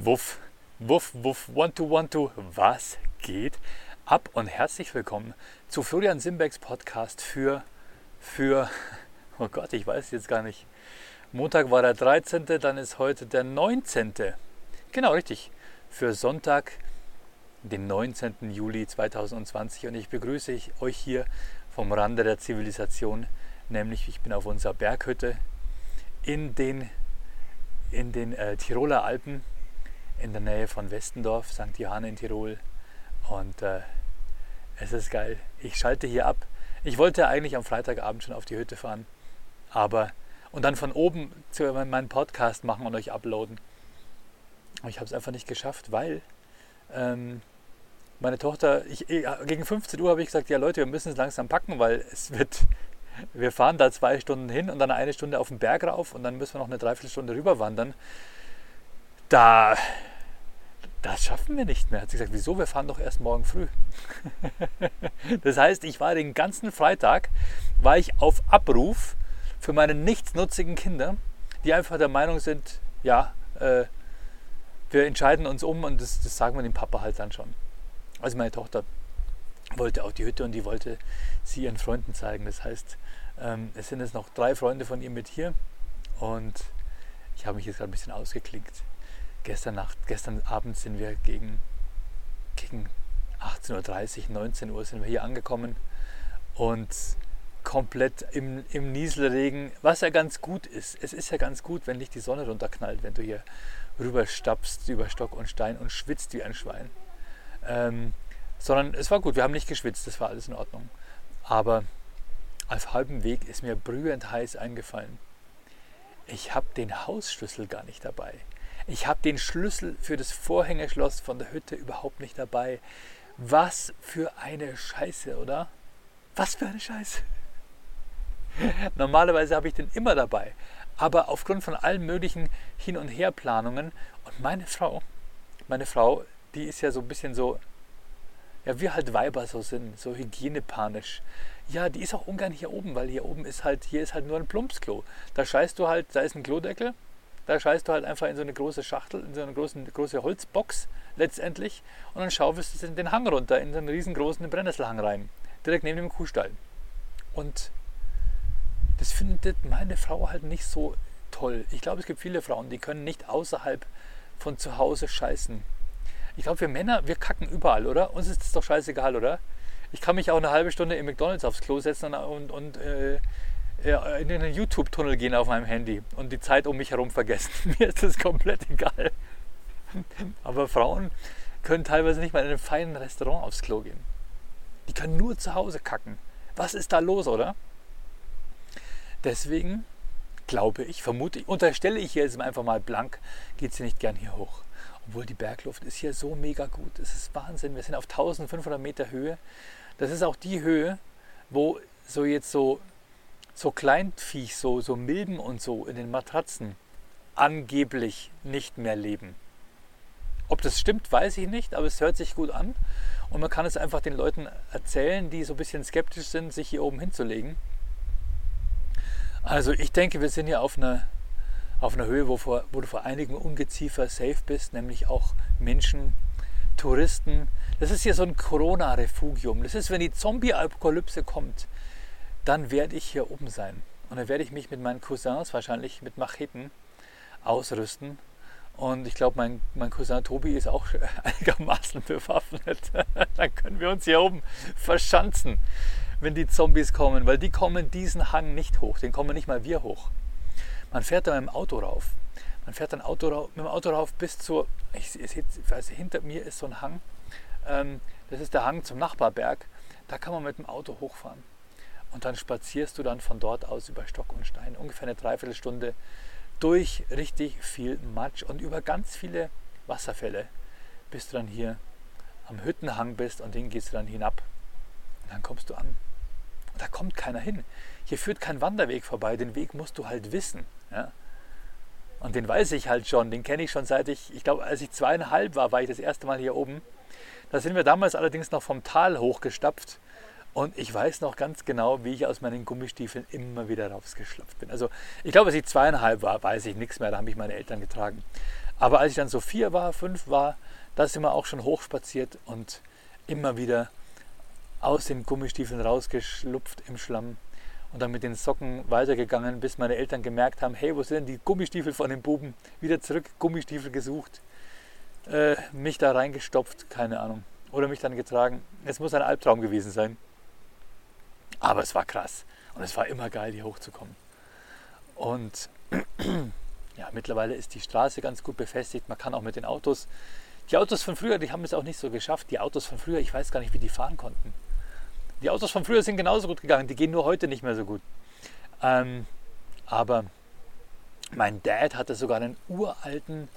Wuff, wuff, wuff, one to one to, was geht ab und herzlich willkommen zu Florian Simbecks Podcast für, für, oh Gott, ich weiß jetzt gar nicht. Montag war der 13., dann ist heute der 19. Genau, richtig. Für Sonntag, den 19. Juli 2020 und ich begrüße euch hier vom Rande der Zivilisation, nämlich ich bin auf unserer Berghütte in den, in den äh, Tiroler Alpen in der Nähe von Westendorf, St. Johann in Tirol. Und äh, es ist geil. Ich schalte hier ab. Ich wollte eigentlich am Freitagabend schon auf die Hütte fahren, aber und dann von oben zu meinen Podcast machen und euch uploaden. Aber ich habe es einfach nicht geschafft, weil ähm, meine Tochter, ich, gegen 15 Uhr habe ich gesagt, ja Leute, wir müssen es langsam packen, weil es wird, wir fahren da zwei Stunden hin und dann eine Stunde auf den Berg rauf und dann müssen wir noch eine Dreiviertelstunde rüber wandern. Da das schaffen wir nicht mehr. Hat sie gesagt, wieso? Wir fahren doch erst morgen früh. das heißt, ich war den ganzen Freitag, war ich auf Abruf für meine nichtsnutzigen Kinder, die einfach der Meinung sind, ja, äh, wir entscheiden uns um und das, das sagen wir dem Papa halt dann schon. Also meine Tochter wollte auf die Hütte und die wollte sie ihren Freunden zeigen. Das heißt, ähm, es sind jetzt noch drei Freunde von ihr mit hier und ich habe mich jetzt gerade ein bisschen ausgeklinkt gestern, Nacht, gestern Abend sind wir gegen, gegen 18.30 Uhr, 19 Uhr sind wir hier angekommen und komplett im, im Nieselregen, was ja ganz gut ist. Es ist ja ganz gut, wenn nicht die Sonne runterknallt, wenn du hier rüberstapfst über Stock und Stein und schwitzt wie ein Schwein. Ähm, sondern es war gut, wir haben nicht geschwitzt, das war alles in Ordnung. Aber auf halbem Weg ist mir brühend heiß eingefallen. Ich habe den Hausschlüssel gar nicht dabei. Ich habe den Schlüssel für das Vorhängeschloss von der Hütte überhaupt nicht dabei. Was für eine Scheiße, oder? Was für eine Scheiße. Normalerweise habe ich den immer dabei. Aber aufgrund von allen möglichen Hin- und Herplanungen und meine Frau, meine Frau, die ist ja so ein bisschen so, ja, wie halt Weiber so sind, so hygienepanisch. Ja, die ist auch ungern hier oben, weil hier oben ist halt, hier ist halt nur ein Plumpsklo. Da scheißt du halt, da ist ein Klodeckel da scheißt du halt einfach in so eine große Schachtel, in so eine große, große Holzbox letztendlich und dann schaufelst du es in den Hang runter, in so einen riesengroßen Brennnesselhang rein, direkt neben dem Kuhstall. Und das findet meine Frau halt nicht so toll. Ich glaube, es gibt viele Frauen, die können nicht außerhalb von zu Hause scheißen. Ich glaube, wir Männer, wir kacken überall, oder? Uns ist das doch scheißegal, oder? Ich kann mich auch eine halbe Stunde im McDonalds aufs Klo setzen und, und, äh, in den YouTube-Tunnel gehen auf meinem Handy und die Zeit um mich herum vergessen. Mir ist das komplett egal. Aber Frauen können teilweise nicht mal in einem feinen Restaurant aufs Klo gehen. Die können nur zu Hause kacken. Was ist da los, oder? Deswegen glaube ich, vermute ich, unterstelle ich jetzt einfach mal blank, geht sie nicht gern hier hoch. Obwohl die Bergluft ist hier so mega gut. Es ist Wahnsinn. Wir sind auf 1500 Meter Höhe. Das ist auch die Höhe, wo so jetzt so so Kleinviech, so, so Milben und so in den Matratzen angeblich nicht mehr leben. Ob das stimmt, weiß ich nicht, aber es hört sich gut an. Und man kann es einfach den Leuten erzählen, die so ein bisschen skeptisch sind, sich hier oben hinzulegen. Also ich denke, wir sind hier auf einer, auf einer Höhe, wo, vor, wo du vor einigen Ungeziefer safe bist, nämlich auch Menschen, Touristen. Das ist hier so ein Corona-Refugium. Das ist, wenn die Zombie-Apokalypse kommt, dann werde ich hier oben sein. Und dann werde ich mich mit meinen Cousins, wahrscheinlich mit Macheten, ausrüsten. Und ich glaube, mein, mein Cousin Tobi ist auch einigermaßen bewaffnet. dann können wir uns hier oben verschanzen, wenn die Zombies kommen. Weil die kommen diesen Hang nicht hoch. Den kommen nicht mal wir hoch. Man fährt da mit dem Auto rauf. Man fährt dann Auto mit dem Auto rauf bis zur. Ich, ich, also hinter mir ist so ein Hang. Ähm, das ist der Hang zum Nachbarberg. Da kann man mit dem Auto hochfahren. Und dann spazierst du dann von dort aus über Stock und Stein ungefähr eine Dreiviertelstunde durch richtig viel Matsch und über ganz viele Wasserfälle, bis du dann hier am Hüttenhang bist und den gehst du dann hinab. Und dann kommst du an. Und da kommt keiner hin. Hier führt kein Wanderweg vorbei, den Weg musst du halt wissen. Ja? Und den weiß ich halt schon, den kenne ich schon seit ich, ich glaube, als ich zweieinhalb war, war ich das erste Mal hier oben. Da sind wir damals allerdings noch vom Tal hochgestapft und ich weiß noch ganz genau, wie ich aus meinen Gummistiefeln immer wieder rausgeschlappt bin. Also ich glaube, als ich zweieinhalb war, weiß ich nichts mehr, da haben mich meine Eltern getragen. Aber als ich dann so vier war, fünf war, da sind wir auch schon hochspaziert und immer wieder aus den Gummistiefeln rausgeschlupft im Schlamm und dann mit den Socken weitergegangen, bis meine Eltern gemerkt haben, hey, wo sind denn die Gummistiefel von den Buben? Wieder zurück, Gummistiefel gesucht, äh, mich da reingestopft, keine Ahnung. Oder mich dann getragen. Es muss ein Albtraum gewesen sein. Aber es war krass. Und es war immer geil, hier hochzukommen. Und ja, mittlerweile ist die Straße ganz gut befestigt. Man kann auch mit den Autos. Die Autos von früher, die haben es auch nicht so geschafft. Die Autos von früher, ich weiß gar nicht, wie die fahren konnten. Die Autos von früher sind genauso gut gegangen. Die gehen nur heute nicht mehr so gut. Ähm, aber mein Dad hatte sogar einen uralten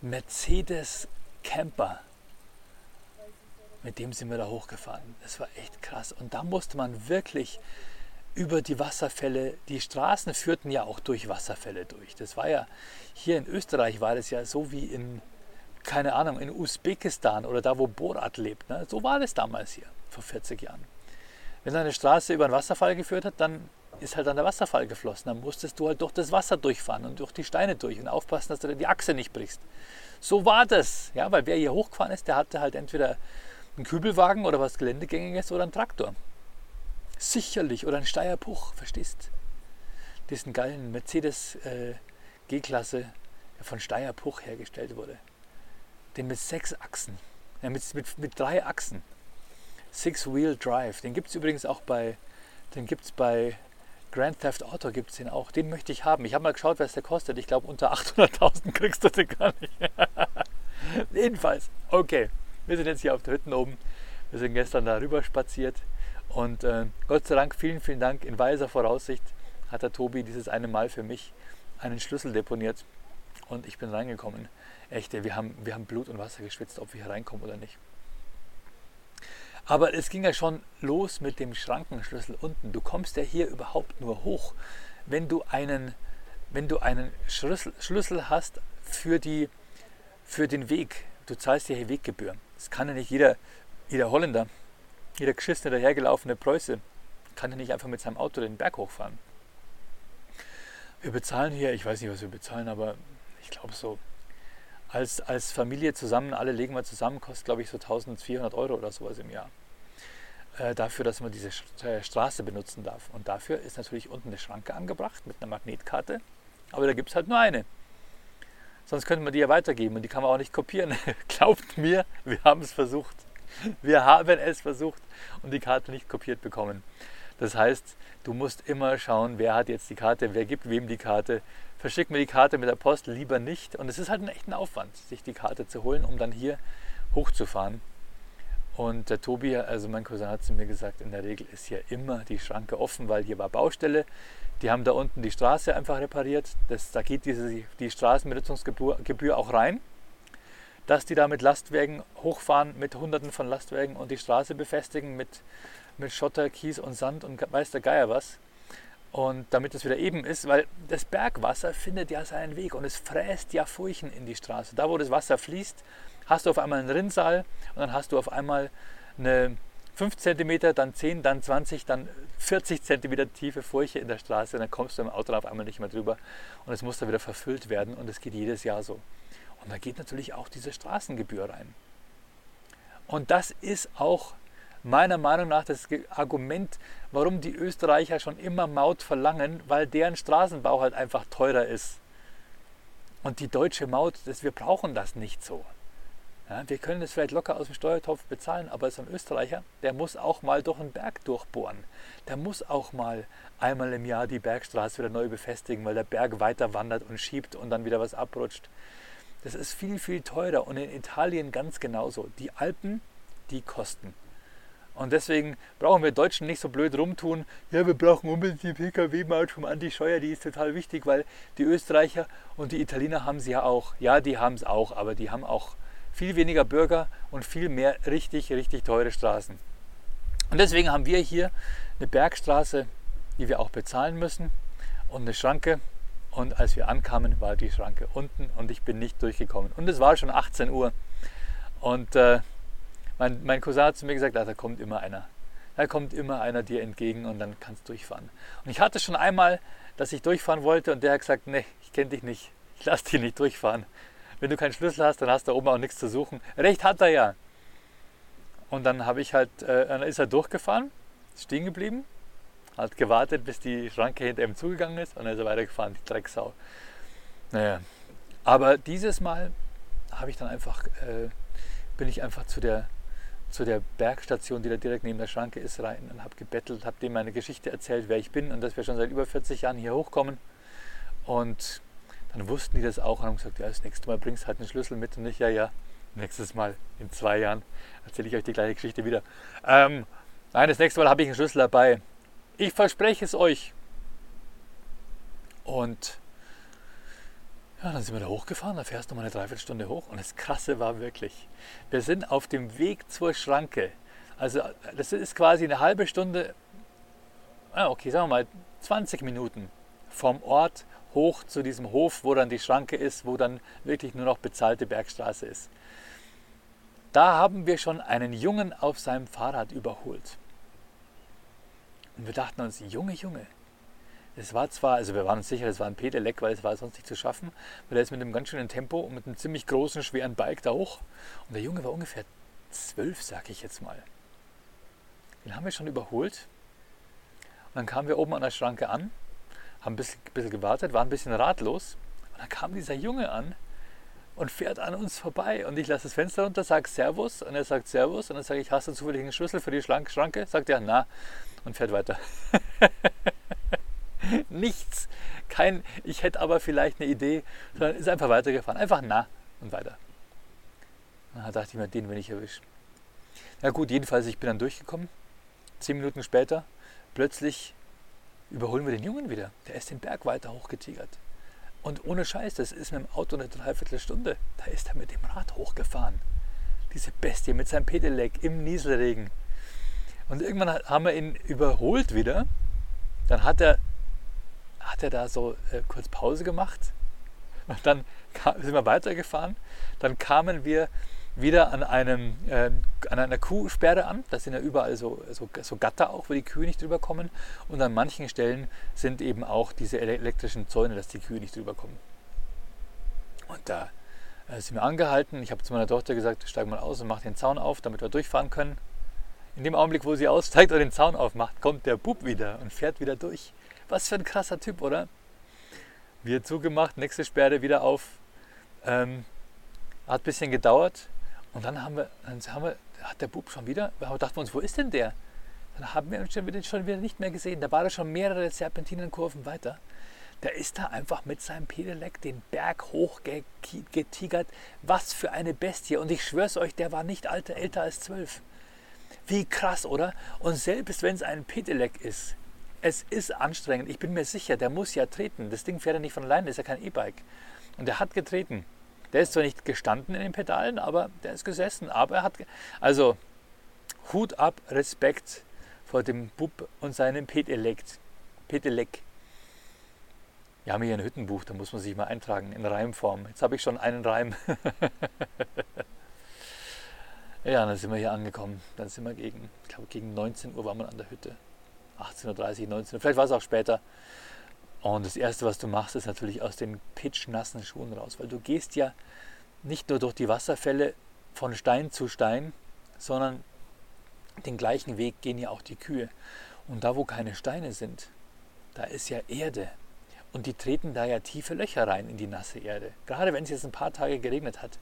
Mercedes Camper mit dem sind wir da hochgefahren. Das war echt krass. Und da musste man wirklich über die Wasserfälle, die Straßen führten ja auch durch Wasserfälle durch. Das war ja, hier in Österreich war das ja so wie in, keine Ahnung, in Usbekistan oder da, wo Borat lebt. Ne? So war das damals hier, vor 40 Jahren. Wenn eine Straße über einen Wasserfall geführt hat, dann ist halt an der Wasserfall geflossen. Dann musstest du halt durch das Wasser durchfahren und durch die Steine durch und aufpassen, dass du die Achse nicht brichst. So war das, ja, weil wer hier hochgefahren ist, der hatte halt entweder ein Kübelwagen oder was Geländegängiges oder ein Traktor. Sicherlich. Oder ein Steierpuch, verstehst? Diesen geilen Mercedes äh, G-Klasse, der von Steierpuch hergestellt wurde. Den mit sechs Achsen. Ja, mit, mit, mit drei Achsen. Six-Wheel Drive. Den gibt es übrigens auch bei, den gibt's bei Grand Theft Auto gibt den auch. Den möchte ich haben. Ich habe mal geschaut, was der kostet. Ich glaube, unter 800.000 kriegst du den gar nicht. Jedenfalls, okay. Wir sind jetzt hier auf der Hütte oben. Wir sind gestern da rüber spaziert und äh, Gott sei Dank, vielen, vielen Dank. In weiser Voraussicht hat der Tobi dieses eine Mal für mich einen Schlüssel deponiert und ich bin reingekommen. Echt, wir haben, wir haben Blut und Wasser geschwitzt, ob wir hier reinkommen oder nicht. Aber es ging ja schon los mit dem Schrankenschlüssel unten. Du kommst ja hier überhaupt nur hoch, wenn du einen, wenn du einen Schlüssel, Schlüssel hast für, die, für den Weg. Du zahlst ja hier Weggebühr. Das kann ja nicht jeder, jeder Holländer, jeder geschissene, dahergelaufene Preuße, kann ja nicht einfach mit seinem Auto den Berg hochfahren. Wir bezahlen hier, ich weiß nicht, was wir bezahlen, aber ich glaube so, als, als Familie zusammen, alle legen wir zusammen, kostet glaube ich so 1400 Euro oder sowas im Jahr. Äh, dafür, dass man diese äh, Straße benutzen darf. Und dafür ist natürlich unten eine Schranke angebracht mit einer Magnetkarte. Aber da gibt es halt nur eine. Sonst könnte man die ja weitergeben und die kann man auch nicht kopieren. Glaubt mir, wir haben es versucht. Wir haben es versucht und die Karte nicht kopiert bekommen. Das heißt, du musst immer schauen, wer hat jetzt die Karte, wer gibt wem die Karte. Verschick mir die Karte mit der Post lieber nicht. Und es ist halt ein echter Aufwand, sich die Karte zu holen, um dann hier hochzufahren. Und der Tobi, also mein Cousin, hat zu mir gesagt, in der Regel ist hier immer die Schranke offen, weil hier war Baustelle. Die haben da unten die Straße einfach repariert. Das, da geht diese, die Straßenbenutzungsgebühr auch rein. Dass die da mit Lastwagen hochfahren, mit Hunderten von Lastwagen und die Straße befestigen mit, mit Schotter, Kies und Sand und weiß der Geier was. Und damit es wieder eben ist, weil das Bergwasser findet ja seinen Weg und es fräst ja Furchen in die Straße. Da, wo das Wasser fließt, hast du auf einmal einen Rinnsal und dann hast du auf einmal eine 5 cm, dann 10, dann 20, dann 40 cm tiefe Furche in der Straße, dann kommst du im Auto auf einmal nicht mehr drüber und es muss dann wieder verfüllt werden und es geht jedes Jahr so. Und da geht natürlich auch diese Straßengebühr rein. Und das ist auch meiner Meinung nach das Argument, warum die Österreicher schon immer Maut verlangen, weil deren Straßenbau halt einfach teurer ist. Und die deutsche Maut, das, wir brauchen das nicht so. Ja, wir können es vielleicht locker aus dem Steuertopf bezahlen, aber so ein Österreicher, der muss auch mal durch einen Berg durchbohren. Der muss auch mal einmal im Jahr die Bergstraße wieder neu befestigen, weil der Berg weiter wandert und schiebt und dann wieder was abrutscht. Das ist viel, viel teurer und in Italien ganz genauso. Die Alpen, die kosten. Und deswegen brauchen wir Deutschen nicht so blöd rumtun, ja, wir brauchen unbedingt die Pkw-Maut vom Andi Scheuer, die ist total wichtig, weil die Österreicher und die Italiener haben sie ja auch. Ja, die haben es auch, aber die haben auch viel weniger Bürger und viel mehr richtig, richtig teure Straßen. Und deswegen haben wir hier eine Bergstraße, die wir auch bezahlen müssen und eine Schranke. Und als wir ankamen, war die Schranke unten und ich bin nicht durchgekommen. Und es war schon 18 Uhr. Und äh, mein, mein Cousin hat zu mir gesagt, ah, da kommt immer einer. Da kommt immer einer dir entgegen und dann kannst du durchfahren. Und ich hatte schon einmal, dass ich durchfahren wollte und der hat gesagt, nee, ich kenne dich nicht. Ich lasse dich nicht durchfahren wenn du keinen Schlüssel hast, dann hast du oben auch nichts zu suchen. Recht hat er ja. Und dann habe ich halt, äh, dann ist er durchgefahren, stehen geblieben, hat gewartet, bis die Schranke hinter ihm zugegangen ist und dann ist er weitergefahren, die Drecksau. Naja, aber dieses Mal habe ich dann einfach, äh, bin ich einfach zu der, zu der Bergstation, die da direkt neben der Schranke ist, rein und habe gebettelt, habe dem meine Geschichte erzählt, wer ich bin und dass wir schon seit über 40 Jahren hier hochkommen. Und dann wussten die das auch und haben gesagt, ja, das nächste Mal bringst du halt einen Schlüssel mit und nicht, ja, ja, nächstes Mal in zwei Jahren erzähle ich euch die gleiche Geschichte wieder. Ähm, nein, das nächste Mal habe ich einen Schlüssel dabei. Ich verspreche es euch. Und ja, dann sind wir da hochgefahren, da fährst du mal eine Dreiviertelstunde hoch und das Krasse war wirklich, wir sind auf dem Weg zur Schranke. Also das ist quasi eine halbe Stunde, ah, okay, sagen wir mal 20 Minuten vom Ort hoch zu diesem Hof, wo dann die Schranke ist, wo dann wirklich nur noch bezahlte Bergstraße ist. Da haben wir schon einen Jungen auf seinem Fahrrad überholt. Und wir dachten uns, Junge, Junge, es war zwar, also wir waren uns sicher, es war ein Pedelec, weil es war sonst nicht zu schaffen, weil er ist mit einem ganz schönen Tempo und mit einem ziemlich großen, schweren Bike da hoch. Und der Junge war ungefähr zwölf, sag ich jetzt mal. Den haben wir schon überholt. Und dann kamen wir oben an der Schranke an, haben ein bisschen, bisschen gewartet, waren ein bisschen ratlos. Und dann kam dieser Junge an und fährt an uns vorbei. Und ich lasse das Fenster runter, sage Servus. Und er sagt Servus. Und dann sage ich, hast du zufällig einen Schlüssel für die Schranke? Sagt er, na. Und fährt weiter. Nichts. Kein, ich hätte aber vielleicht eine Idee, sondern ist einfach weitergefahren. Einfach na und weiter. Da dachte ich mir, den will ich erwischen. Na gut, jedenfalls, ich bin dann durchgekommen. Zehn Minuten später, plötzlich überholen wir den Jungen wieder. Der ist den Berg weiter hochgetigert. Und ohne Scheiß, das ist mit dem Auto eine Dreiviertelstunde. Da ist er mit dem Rad hochgefahren. Diese Bestie mit seinem Pedelec im Nieselregen. Und irgendwann haben wir ihn überholt wieder. Dann hat er hat er da so äh, kurz Pause gemacht und dann kam, sind wir weitergefahren. Dann kamen wir wieder an, einem, äh, an einer Kuhsperre an. Da sind ja überall so, so, so, Gatter auch, wo die Kühe nicht drüber kommen. Und an manchen Stellen sind eben auch diese elektrischen Zäune, dass die Kühe nicht drüber kommen. Und da äh, sind wir angehalten. Ich habe zu meiner Tochter gesagt, steig mal aus und mach den Zaun auf, damit wir durchfahren können. In dem Augenblick, wo sie aussteigt und den Zaun aufmacht, kommt der Bub wieder und fährt wieder durch. Was für ein krasser Typ, oder? Wir zugemacht, nächste Sperre wieder auf. Ähm, hat ein bisschen gedauert. Und dann haben wir, dann haben wir, hat der Bub schon wieder, wir dachten uns, wo ist denn der? Dann haben wir ihn schon wieder, nicht mehr gesehen. Da war er schon mehrere Serpentinenkurven weiter. Der ist da einfach mit seinem Pedelec den Berg hochgetigert. Was für eine Bestie. Und ich schwör's euch, der war nicht alter, älter als zwölf. Wie krass, oder? Und selbst wenn es ein Pedelec ist, es ist anstrengend. Ich bin mir sicher, der muss ja treten. Das Ding fährt ja nicht von alleine, ist ja kein E-Bike. Und der hat getreten. Der ist zwar nicht gestanden in den Pedalen, aber der ist gesessen. Aber er hat. Also, Hut ab, Respekt vor dem Bub und seinem. Pedelec. Wir haben hier ein Hüttenbuch, da muss man sich mal eintragen in Reimform. Jetzt habe ich schon einen Reim. ja, dann sind wir hier angekommen. Dann sind wir gegen, ich glaube, gegen 19 Uhr waren wir an der Hütte. 18.30 19 vielleicht war es auch später. Und das Erste, was du machst, ist natürlich aus den pitschnassen Schuhen raus, weil du gehst ja nicht nur durch die Wasserfälle von Stein zu Stein, sondern den gleichen Weg gehen ja auch die Kühe. Und da, wo keine Steine sind, da ist ja Erde. Und die treten da ja tiefe Löcher rein in die nasse Erde. Gerade wenn es jetzt ein paar Tage geregnet hat.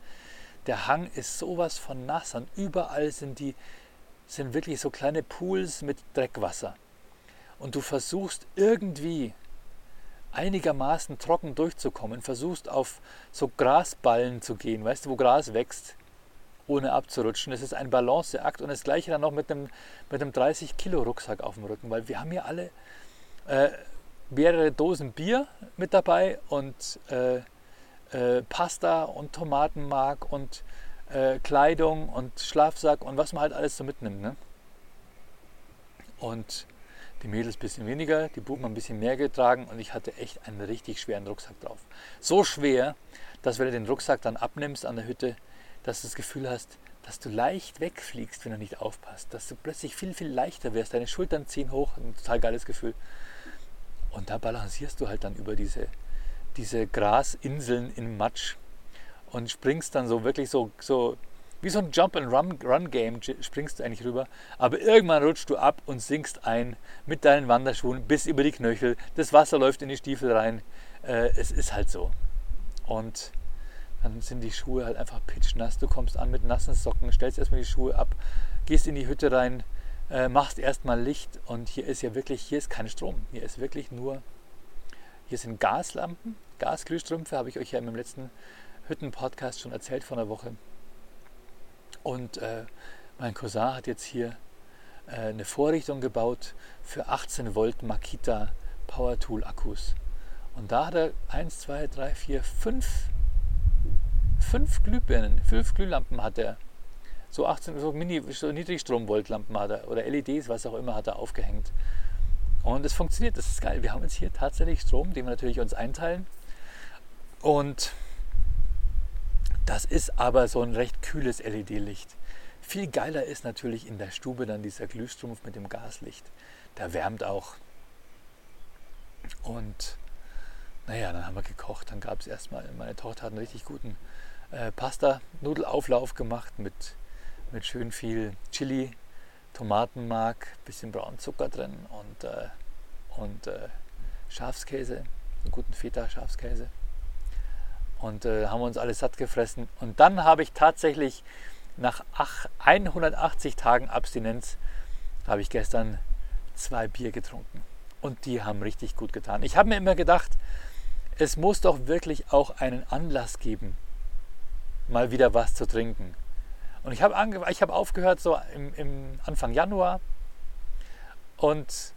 Der Hang ist sowas von nass und überall sind die sind wirklich so kleine Pools mit Dreckwasser und du versuchst irgendwie einigermaßen trocken durchzukommen, versuchst auf so Grasballen zu gehen, weißt du, wo Gras wächst, ohne abzurutschen. Das ist ein Balanceakt und das gleiche dann noch mit einem, mit einem 30 Kilo Rucksack auf dem Rücken, weil wir haben hier alle äh, mehrere Dosen Bier mit dabei und äh, äh, Pasta und Tomatenmark und äh, Kleidung und Schlafsack und was man halt alles so mitnimmt. Ne? Und die Mädels ein bisschen weniger, die Buben ein bisschen mehr getragen und ich hatte echt einen richtig schweren Rucksack drauf. So schwer, dass wenn du den Rucksack dann abnimmst an der Hütte, dass du das Gefühl hast, dass du leicht wegfliegst, wenn du nicht aufpasst, dass du plötzlich viel, viel leichter wirst, deine Schultern ziehen hoch, ein total geiles Gefühl. Und da balancierst du halt dann über diese, diese Grasinseln im Matsch und springst dann so wirklich so, so wie so ein Jump-and-Run-Game springst du eigentlich rüber, aber irgendwann rutschst du ab und sinkst ein mit deinen Wanderschuhen bis über die Knöchel. Das Wasser läuft in die Stiefel rein. Äh, es ist halt so. Und dann sind die Schuhe halt einfach pitchnass. Du kommst an mit nassen Socken, stellst erstmal die Schuhe ab, gehst in die Hütte rein, äh, machst erstmal Licht und hier ist ja wirklich, hier ist kein Strom. Hier ist wirklich nur, hier sind Gaslampen, Gasglühstrümpfe, habe ich euch ja im letzten Hütten-Podcast schon erzählt vor einer Woche. Und äh, mein Cousin hat jetzt hier äh, eine Vorrichtung gebaut für 18 Volt Makita Power Tool Akkus. Und da hat er 1, 2, 3, 4, 5 fünf Glühbirnen, fünf Glühlampen hat er. So 18, so Mini, so Niedrigstromvoltlampen hat er oder LEDs, was auch immer, hat er aufgehängt. Und es funktioniert, das ist geil. Wir haben jetzt hier tatsächlich Strom, den wir natürlich uns einteilen. Und das ist aber so ein recht kühles LED-Licht. Viel geiler ist natürlich in der Stube dann dieser Glühstrumpf mit dem Gaslicht. Der wärmt auch. Und naja, dann haben wir gekocht. Dann gab es erstmal, meine Tochter hat einen richtig guten äh, Pasta-Nudelauflauf gemacht mit, mit schön viel Chili, Tomatenmark, bisschen braunen Zucker drin und, äh, und äh, Schafskäse, einen guten Feta-Schafskäse. Und äh, haben uns alles satt gefressen. Und dann habe ich tatsächlich nach 180 Tagen Abstinenz, habe ich gestern zwei Bier getrunken. Und die haben richtig gut getan. Ich habe mir immer gedacht, es muss doch wirklich auch einen Anlass geben, mal wieder was zu trinken. Und ich habe hab aufgehört so im, im, Anfang Januar und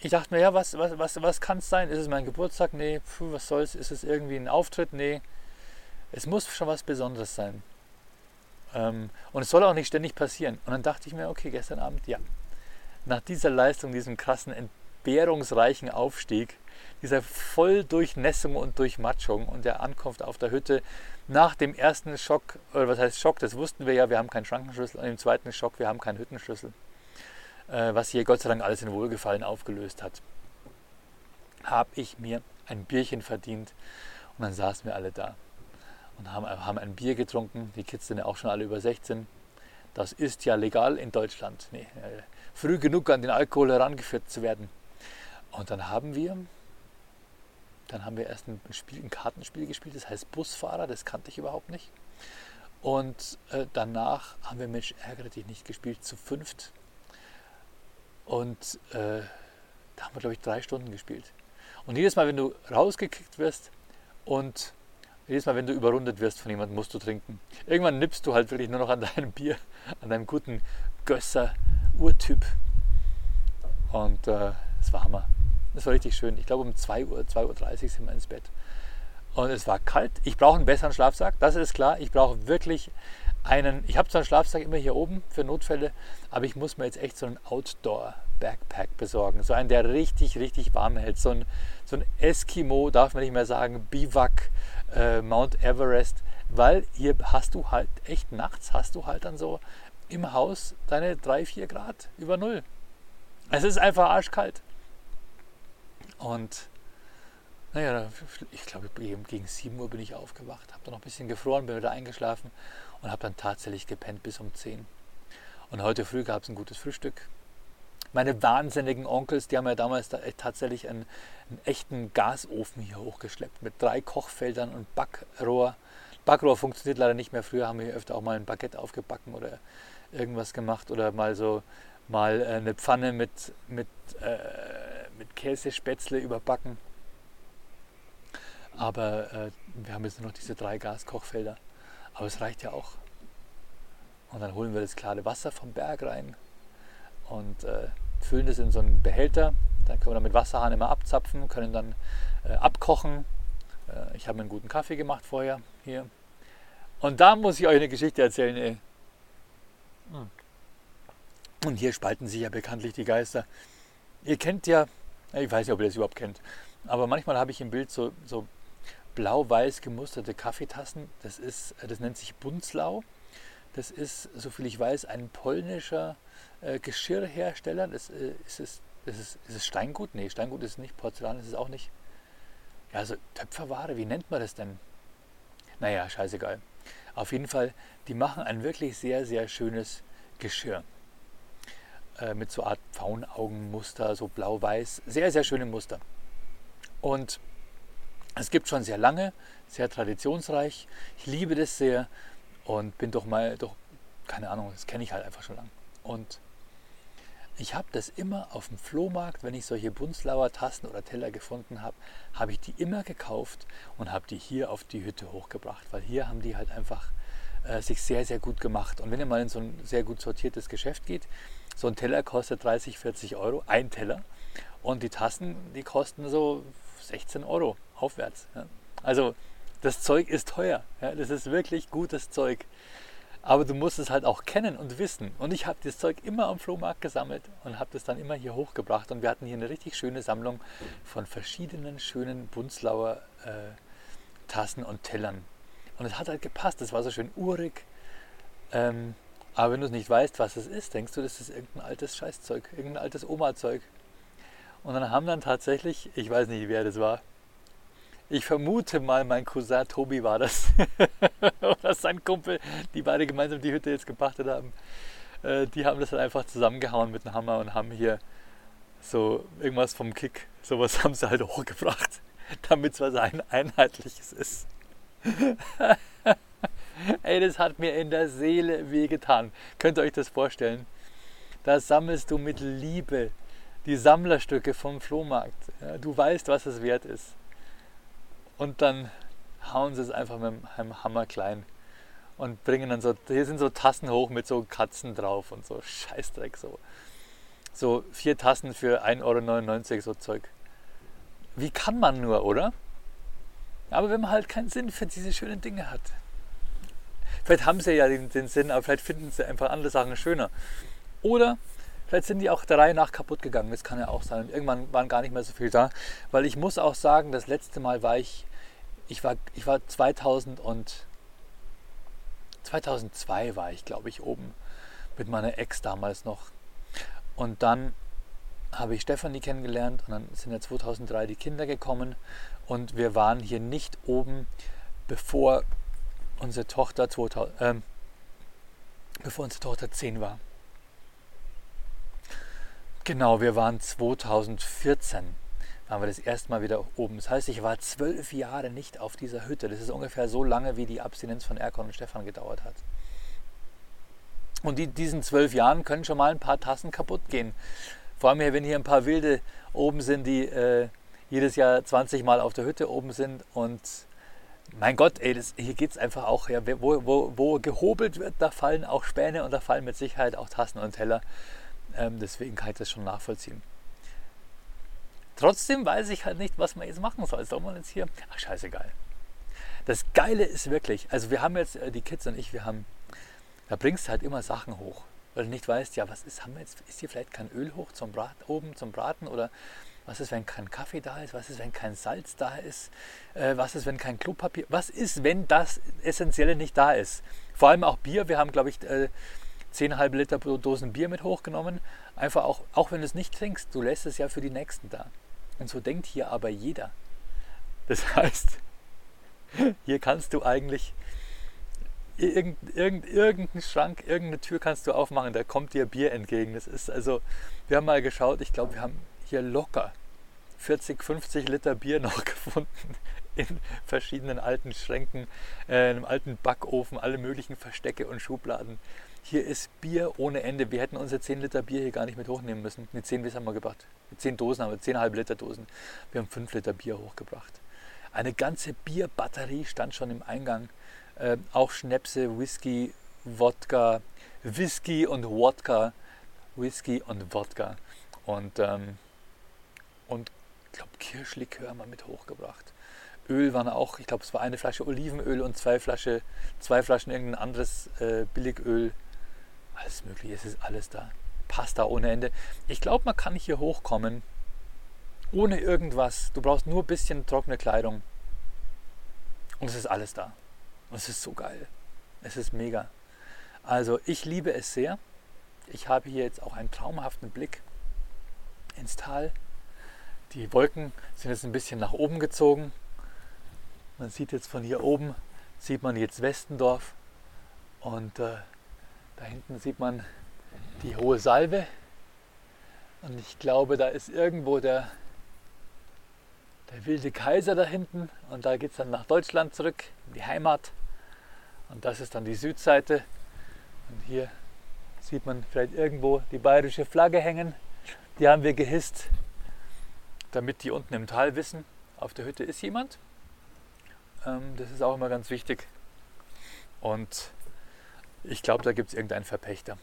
ich dachte mir, ja, was, was, was, was kann es sein? Ist es mein Geburtstag? Nee, pfuh, was soll's? Ist es irgendwie ein Auftritt? Nee, es muss schon was Besonderes sein. Ähm, und es soll auch nicht ständig passieren. Und dann dachte ich mir, okay, gestern Abend, ja, nach dieser Leistung, diesem krassen, entbehrungsreichen Aufstieg, dieser Volldurchnässung und Durchmatschung und der Ankunft auf der Hütte nach dem ersten Schock, oder was heißt Schock, das wussten wir ja, wir haben keinen Schrankenschlüssel, und im zweiten Schock, wir haben keinen Hüttenschlüssel, was hier Gott sei Dank alles in Wohlgefallen aufgelöst hat, habe ich mir ein Bierchen verdient und dann saßen wir alle da und haben, haben ein Bier getrunken. Die Kids sind ja auch schon alle über 16. Das ist ja legal in Deutschland. Nee, äh, früh genug an den Alkohol herangeführt zu werden. Und dann haben wir dann haben wir erst ein, Spiel, ein Kartenspiel gespielt, das heißt Busfahrer, das kannte ich überhaupt nicht. Und äh, danach haben wir Mensch ärgere dich nicht gespielt, zu fünft. Und äh, da haben wir, glaube ich, drei Stunden gespielt. Und jedes Mal, wenn du rausgekickt wirst und jedes Mal, wenn du überrundet wirst von jemandem, musst du trinken. Irgendwann nippst du halt wirklich nur noch an deinem Bier, an deinem guten Gösser Urtyp. Und äh, das war Hammer. Das war richtig schön. Ich glaube um 2 Uhr, 2.30 Uhr sind wir ins Bett. Und es war kalt. Ich brauche einen besseren Schlafsack, das ist klar. Ich brauche wirklich einen. Ich habe zwar einen Schlafsack immer hier oben für Notfälle, aber ich muss mir jetzt echt so einen Outdoor-Backpack besorgen. So einen, der richtig, richtig warm hält. So ein, so ein Eskimo, darf man nicht mehr sagen, Biwak, äh, Mount Everest. Weil hier hast du halt echt nachts, hast du halt dann so im Haus deine 3, 4 Grad über Null. Es ist einfach arschkalt. Und naja, ich glaube, gegen 7 Uhr bin ich aufgewacht, habe dann noch ein bisschen gefroren, bin wieder eingeschlafen und habe dann tatsächlich gepennt bis um 10. Und heute früh gab es ein gutes Frühstück. Meine wahnsinnigen Onkels, die haben ja damals da tatsächlich einen, einen, echten Gasofen hier hochgeschleppt mit drei Kochfeldern und Backrohr. Backrohr funktioniert leider nicht mehr. Früher haben wir öfter auch mal ein Baguette aufgebacken oder irgendwas gemacht oder mal so mal äh, eine Pfanne mit, mit äh, mit Käsespätzle überbacken. Aber äh, wir haben jetzt nur noch diese drei Gaskochfelder. Aber es reicht ja auch. Und dann holen wir das klare Wasser vom Berg rein und äh, füllen das in so einen Behälter. Dann können wir dann mit Wasserhahn immer abzapfen, können dann äh, abkochen. Äh, ich habe mir einen guten Kaffee gemacht vorher hier. Und da muss ich euch eine Geschichte erzählen. Ey. Hm. Und hier spalten sich ja bekanntlich die Geister. Ihr kennt ja ich weiß nicht, ob ihr das überhaupt kennt. Aber manchmal habe ich im Bild so, so blau-weiß gemusterte Kaffeetassen. Das, ist, das nennt sich Bunzlau. Das ist, soviel ich weiß, ein polnischer äh, Geschirrhersteller. Das, äh, ist, es, ist, ist es Steingut? Nee, Steingut ist es nicht. Porzellan ist es auch nicht. Ja, also Töpferware, wie nennt man das denn? Naja, scheißegal. Auf jeden Fall, die machen ein wirklich sehr, sehr schönes Geschirr. Äh, mit so Art Pfauenaugenmuster, so blau-weiß. Sehr, sehr schöne Muster. Und es gibt schon sehr lange, sehr traditionsreich. Ich liebe das sehr und bin doch mal, doch, keine Ahnung, das kenne ich halt einfach schon lang. Und ich habe das immer auf dem Flohmarkt, wenn ich solche Bunzlauer Tassen oder Teller gefunden habe, habe ich die immer gekauft und habe die hier auf die Hütte hochgebracht, weil hier haben die halt einfach äh, sich sehr, sehr gut gemacht. Und wenn ihr mal in so ein sehr gut sortiertes Geschäft geht, so ein Teller kostet 30, 40 Euro, ein Teller. Und die Tassen, die kosten so 16 Euro aufwärts. Ja. Also das Zeug ist teuer. Ja. Das ist wirklich gutes Zeug. Aber du musst es halt auch kennen und wissen. Und ich habe das Zeug immer am Flohmarkt gesammelt und habe das dann immer hier hochgebracht. Und wir hatten hier eine richtig schöne Sammlung von verschiedenen schönen Bunzlauer äh, Tassen und Tellern. Und es hat halt gepasst. Es war so schön urig. Ähm, aber wenn du es nicht weißt, was es ist, denkst du, das ist irgendein altes Scheißzeug, irgendein altes Oma-Zeug. Und dann haben dann tatsächlich, ich weiß nicht, wer das war, ich vermute mal, mein Cousin Tobi war das. Oder sein Kumpel, die beide gemeinsam die Hütte jetzt gepachtet haben. Äh, die haben das dann einfach zusammengehauen mit einem Hammer und haben hier so irgendwas vom Kick, sowas haben sie halt hochgebracht, damit es was ein Einheitliches ist. Ey, das hat mir in der Seele wehgetan. Könnt ihr euch das vorstellen? Da sammelst du mit Liebe die Sammlerstücke vom Flohmarkt. Du weißt, was es wert ist und dann hauen sie es einfach mit einem Hammer klein und bringen dann so, hier sind so Tassen hoch mit so Katzen drauf und so Scheißdreck so. So vier Tassen für 1,99 Euro so Zeug. Wie kann man nur, oder? Aber wenn man halt keinen Sinn für diese schönen Dinge hat. Vielleicht haben sie ja den, den Sinn, aber vielleicht finden sie einfach andere Sachen schöner. Oder Vielleicht sind die auch der Reihe nach kaputt gegangen, das kann ja auch sein. Irgendwann waren gar nicht mehr so viel da. Weil ich muss auch sagen, das letzte Mal war ich, ich war, ich war 2000 und 2002 war ich, glaube ich, oben mit meiner Ex damals noch. Und dann habe ich Stefanie kennengelernt und dann sind ja 2003 die Kinder gekommen und wir waren hier nicht oben, bevor unsere Tochter 2000, äh, bevor unsere Tochter 10 war. Genau, wir waren 2014, waren wir das erste Mal wieder oben. Das heißt, ich war zwölf Jahre nicht auf dieser Hütte. Das ist ungefähr so lange, wie die Abstinenz von Erkon und Stefan gedauert hat. Und in diesen zwölf Jahren können schon mal ein paar Tassen kaputt gehen. Vor allem, wenn hier ein paar Wilde oben sind, die äh, jedes Jahr 20 Mal auf der Hütte oben sind. Und mein Gott, ey, das, hier geht es einfach auch, ja, wo, wo, wo gehobelt wird, da fallen auch Späne und da fallen mit Sicherheit auch Tassen und Teller. Ähm, deswegen kann ich das schon nachvollziehen. Trotzdem weiß ich halt nicht, was man jetzt machen soll. Soll man jetzt hier. Ach, scheißegal. Das Geile ist wirklich, also wir haben jetzt, äh, die Kids und ich, wir haben, da bringst du halt immer Sachen hoch. Weil du nicht weißt, ja, was ist, haben wir jetzt, ist hier vielleicht kein Öl hoch zum Brat, oben zum Braten oder was ist, wenn kein Kaffee da ist? Was ist, wenn kein Salz da ist? Äh, was ist, wenn kein Klopapier? Was ist, wenn das Essentielle nicht da ist? Vor allem auch Bier. Wir haben, glaube ich, äh, 10,5 Liter Dosen Bier mit hochgenommen. Einfach auch, auch wenn du es nicht trinkst, du lässt es ja für die Nächsten da. Und so denkt hier aber jeder. Das heißt, hier kannst du eigentlich irgendeinen irgend, irgendein Schrank, irgendeine Tür kannst du aufmachen, da kommt dir Bier entgegen. Das ist also, wir haben mal geschaut, ich glaube, wir haben hier locker 40, 50 Liter Bier noch gefunden in verschiedenen alten Schränken, äh, einem alten Backofen, alle möglichen Verstecke und Schubladen. Hier ist Bier ohne Ende. Wir hätten unsere 10 Liter Bier hier gar nicht mit hochnehmen müssen. Die 10 bis haben wir gebracht. 10 Dosen haben wir, 10,5 Liter Dosen. Wir haben 5 Liter Bier hochgebracht. Eine ganze Bierbatterie stand schon im Eingang. Äh, auch Schnäpse, Whisky, Wodka, Whisky und Wodka. Whisky und Wodka. Und, ähm, und ich glaube, Kirschlikör haben wir mit hochgebracht. Öl waren auch, ich glaube, es war eine Flasche Olivenöl und zwei, Flasche, zwei Flaschen irgendein anderes äh, Billigöl alles mögliche, es ist alles da. Pasta ohne Ende. Ich glaube, man kann hier hochkommen ohne irgendwas. Du brauchst nur ein bisschen trockene Kleidung. Und es ist alles da. Und es ist so geil. Es ist mega. Also ich liebe es sehr. Ich habe hier jetzt auch einen traumhaften Blick ins Tal. Die Wolken sind jetzt ein bisschen nach oben gezogen. Man sieht jetzt von hier oben sieht man jetzt Westendorf und äh, da hinten sieht man die hohe Salve und ich glaube, da ist irgendwo der, der wilde Kaiser da hinten und da geht es dann nach Deutschland zurück, in die Heimat und das ist dann die Südseite und hier sieht man vielleicht irgendwo die bayerische Flagge hängen. Die haben wir gehisst, damit die unten im Tal wissen, auf der Hütte ist jemand. Ähm, das ist auch immer ganz wichtig. Und ich glaube, da gibt es irgendeinen Verpächter.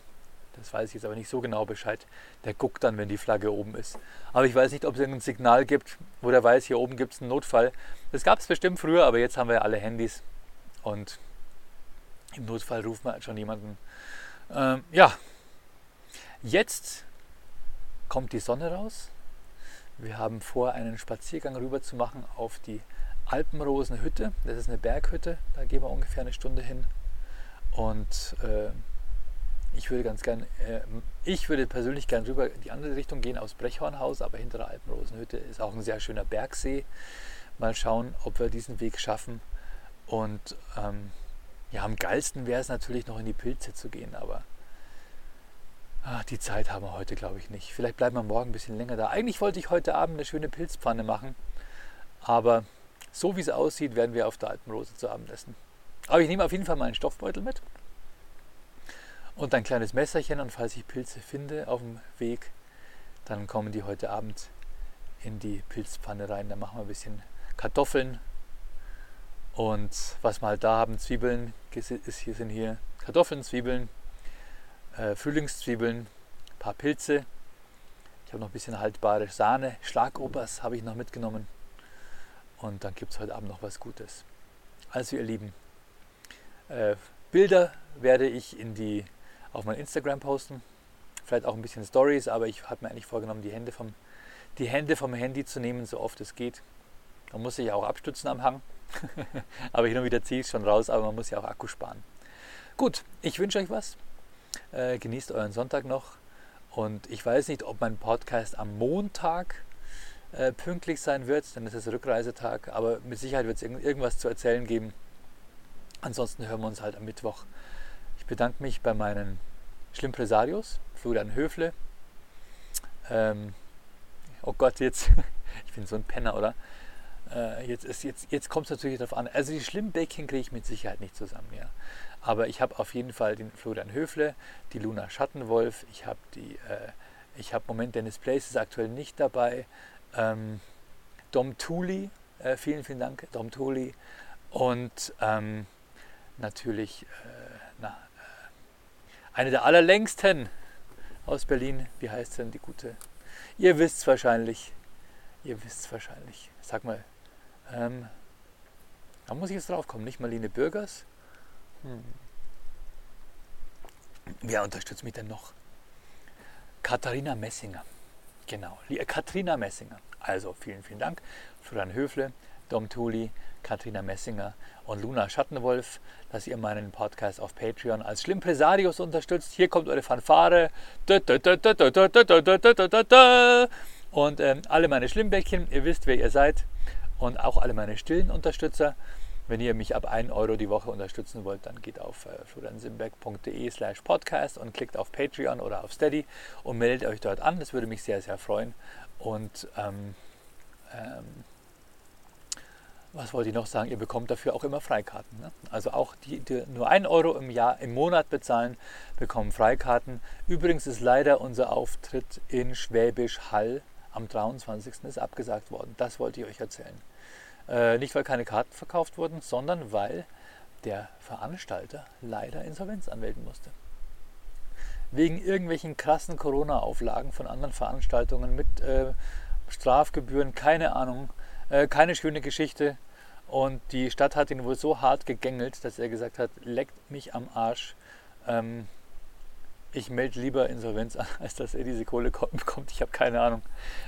Das weiß ich jetzt aber nicht so genau Bescheid. Der guckt dann, wenn die Flagge oben ist. Aber ich weiß nicht, ob es irgendein Signal gibt, wo der weiß, hier oben gibt es einen Notfall. Das gab es bestimmt früher, aber jetzt haben wir ja alle Handys. Und im Notfall rufen wir halt schon jemanden. Ähm, ja, jetzt kommt die Sonne raus. Wir haben vor, einen Spaziergang rüber zu machen auf die Alpenrosenhütte. Das ist eine Berghütte, da gehen wir ungefähr eine Stunde hin. Und äh, ich würde ganz gern, äh, ich würde persönlich gern rüber in die andere Richtung gehen aus Brechhornhaus, aber hinter der Alpenrosenhütte ist auch ein sehr schöner Bergsee. Mal schauen, ob wir diesen Weg schaffen. Und ähm, ja, am geilsten wäre es natürlich noch in die Pilze zu gehen, aber ach, die Zeit haben wir heute, glaube ich, nicht. Vielleicht bleiben wir morgen ein bisschen länger da. Eigentlich wollte ich heute Abend eine schöne Pilzpfanne machen, aber so wie es aussieht, werden wir auf der Alpenrose zu Abend essen. Aber ich nehme auf jeden Fall meinen Stoffbeutel mit und ein kleines Messerchen und falls ich Pilze finde auf dem Weg, dann kommen die heute Abend in die Pilzpfanne rein. Da machen wir ein bisschen Kartoffeln und was wir halt da haben, Zwiebeln, hier sind hier Kartoffeln, Zwiebeln, äh, Frühlingszwiebeln, ein paar Pilze. Ich habe noch ein bisschen haltbare Sahne, Schlagobers habe ich noch mitgenommen. Und dann gibt es heute Abend noch was Gutes. Also ihr Lieben, äh, Bilder werde ich in die, auf mein Instagram posten. Vielleicht auch ein bisschen Stories, aber ich habe mir eigentlich vorgenommen, die Hände, vom, die Hände vom Handy zu nehmen, so oft es geht. Man muss sich auch abstützen am Hang. aber hin und wieder ziehe ich es schon raus, aber man muss ja auch Akku sparen. Gut, ich wünsche euch was. Äh, genießt euren Sonntag noch. Und ich weiß nicht, ob mein Podcast am Montag äh, pünktlich sein wird, dann ist es Rückreisetag. Aber mit Sicherheit wird es irgend irgendwas zu erzählen geben. Ansonsten hören wir uns halt am Mittwoch. Ich bedanke mich bei meinen Schlimmpresarios, Florian Höfle. Ähm, oh Gott, jetzt, ich bin so ein Penner, oder? Äh, jetzt jetzt, jetzt kommt es natürlich darauf an. Also die Schlimmbäckchen kriege ich mit Sicherheit nicht zusammen, ja. Aber ich habe auf jeden Fall den Florian Höfle, die Luna Schattenwolf, ich habe die, äh, ich habe Moment Dennis Place ist aktuell nicht dabei. Ähm, Dom Thuli, äh, vielen, vielen Dank, Dom Thuli. Und ähm, natürlich, äh, na, äh, eine der allerlängsten aus Berlin, wie heißt denn die gute? Ihr wisst es wahrscheinlich. Ihr wisst es wahrscheinlich. Sag mal, ähm, da muss ich jetzt drauf kommen, nicht Marlene Bürgers? Hm. Wer unterstützt mich denn noch? Katharina Messinger. Genau, Katharina Messinger. Also vielen, vielen Dank. Florian Höfle, Dom Thuli, Katharina Messinger und Luna Schattenwolf, dass ihr meinen Podcast auf Patreon als Schlimmpresarius unterstützt. Hier kommt eure Fanfare. Und ähm, alle meine Schlimmbäckchen, ihr wisst, wer ihr seid und auch alle meine stillen Unterstützer. Wenn ihr mich ab 1 Euro die Woche unterstützen wollt, dann geht auf äh, floriansimbeck.de slash podcast und klickt auf Patreon oder auf Steady und meldet euch dort an. Das würde mich sehr, sehr freuen. Und ähm, ähm, was wollte ich noch sagen? Ihr bekommt dafür auch immer Freikarten. Ne? Also auch die, die nur 1 Euro im Jahr, im Monat bezahlen, bekommen Freikarten. Übrigens ist leider unser Auftritt in Schwäbisch Hall am 23. ist abgesagt worden. Das wollte ich euch erzählen. Äh, nicht, weil keine Karten verkauft wurden, sondern weil der Veranstalter leider Insolvenz anmelden musste. Wegen irgendwelchen krassen Corona-Auflagen von anderen Veranstaltungen mit äh, Strafgebühren, keine Ahnung, äh, keine schöne Geschichte. Und die Stadt hat ihn wohl so hart gegängelt, dass er gesagt hat, leckt mich am Arsch. Ähm, ich melde lieber Insolvenz an, als dass er diese Kohle bekommt. Ich habe keine Ahnung.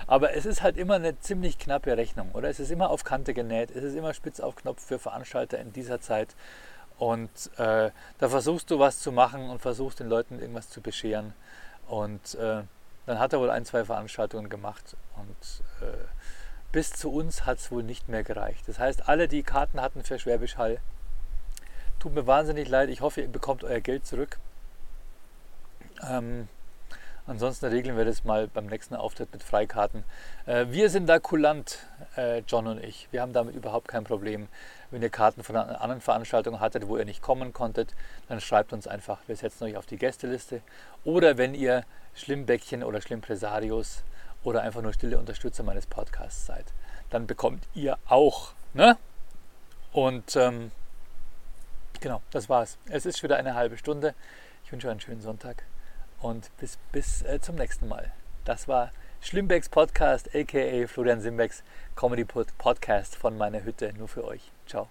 Aber es ist halt immer eine ziemlich knappe Rechnung, oder? Es ist immer auf Kante genäht, es ist immer spitz auf Knopf für Veranstalter in dieser Zeit. Und äh, da versuchst du was zu machen und versuchst den Leuten irgendwas zu bescheren. Und äh, dann hat er wohl ein, zwei Veranstaltungen gemacht und äh, bis zu uns hat es wohl nicht mehr gereicht. Das heißt, alle, die Karten hatten für Schwäbisch Hall, Tut mir wahnsinnig leid. Ich hoffe, ihr bekommt euer Geld zurück. Ähm, ansonsten regeln wir das mal beim nächsten Auftritt mit Freikarten. Äh, wir sind da kulant, äh, John und ich. Wir haben damit überhaupt kein Problem. Wenn ihr Karten von einer anderen Veranstaltung hattet, wo ihr nicht kommen konntet, dann schreibt uns einfach. Wir setzen euch auf die Gästeliste. Oder wenn ihr Schlimmbäckchen oder Schlimmpresarios oder einfach nur stille Unterstützer meines Podcasts seid, dann bekommt ihr auch. Ne? Und ähm, genau, das war's. Es ist wieder eine halbe Stunde. Ich wünsche euch einen schönen Sonntag und bis, bis äh, zum nächsten Mal. Das war Schlimmbecks Podcast, aka Florian Simbecks Comedy Podcast von meiner Hütte, nur für euch. Ciao.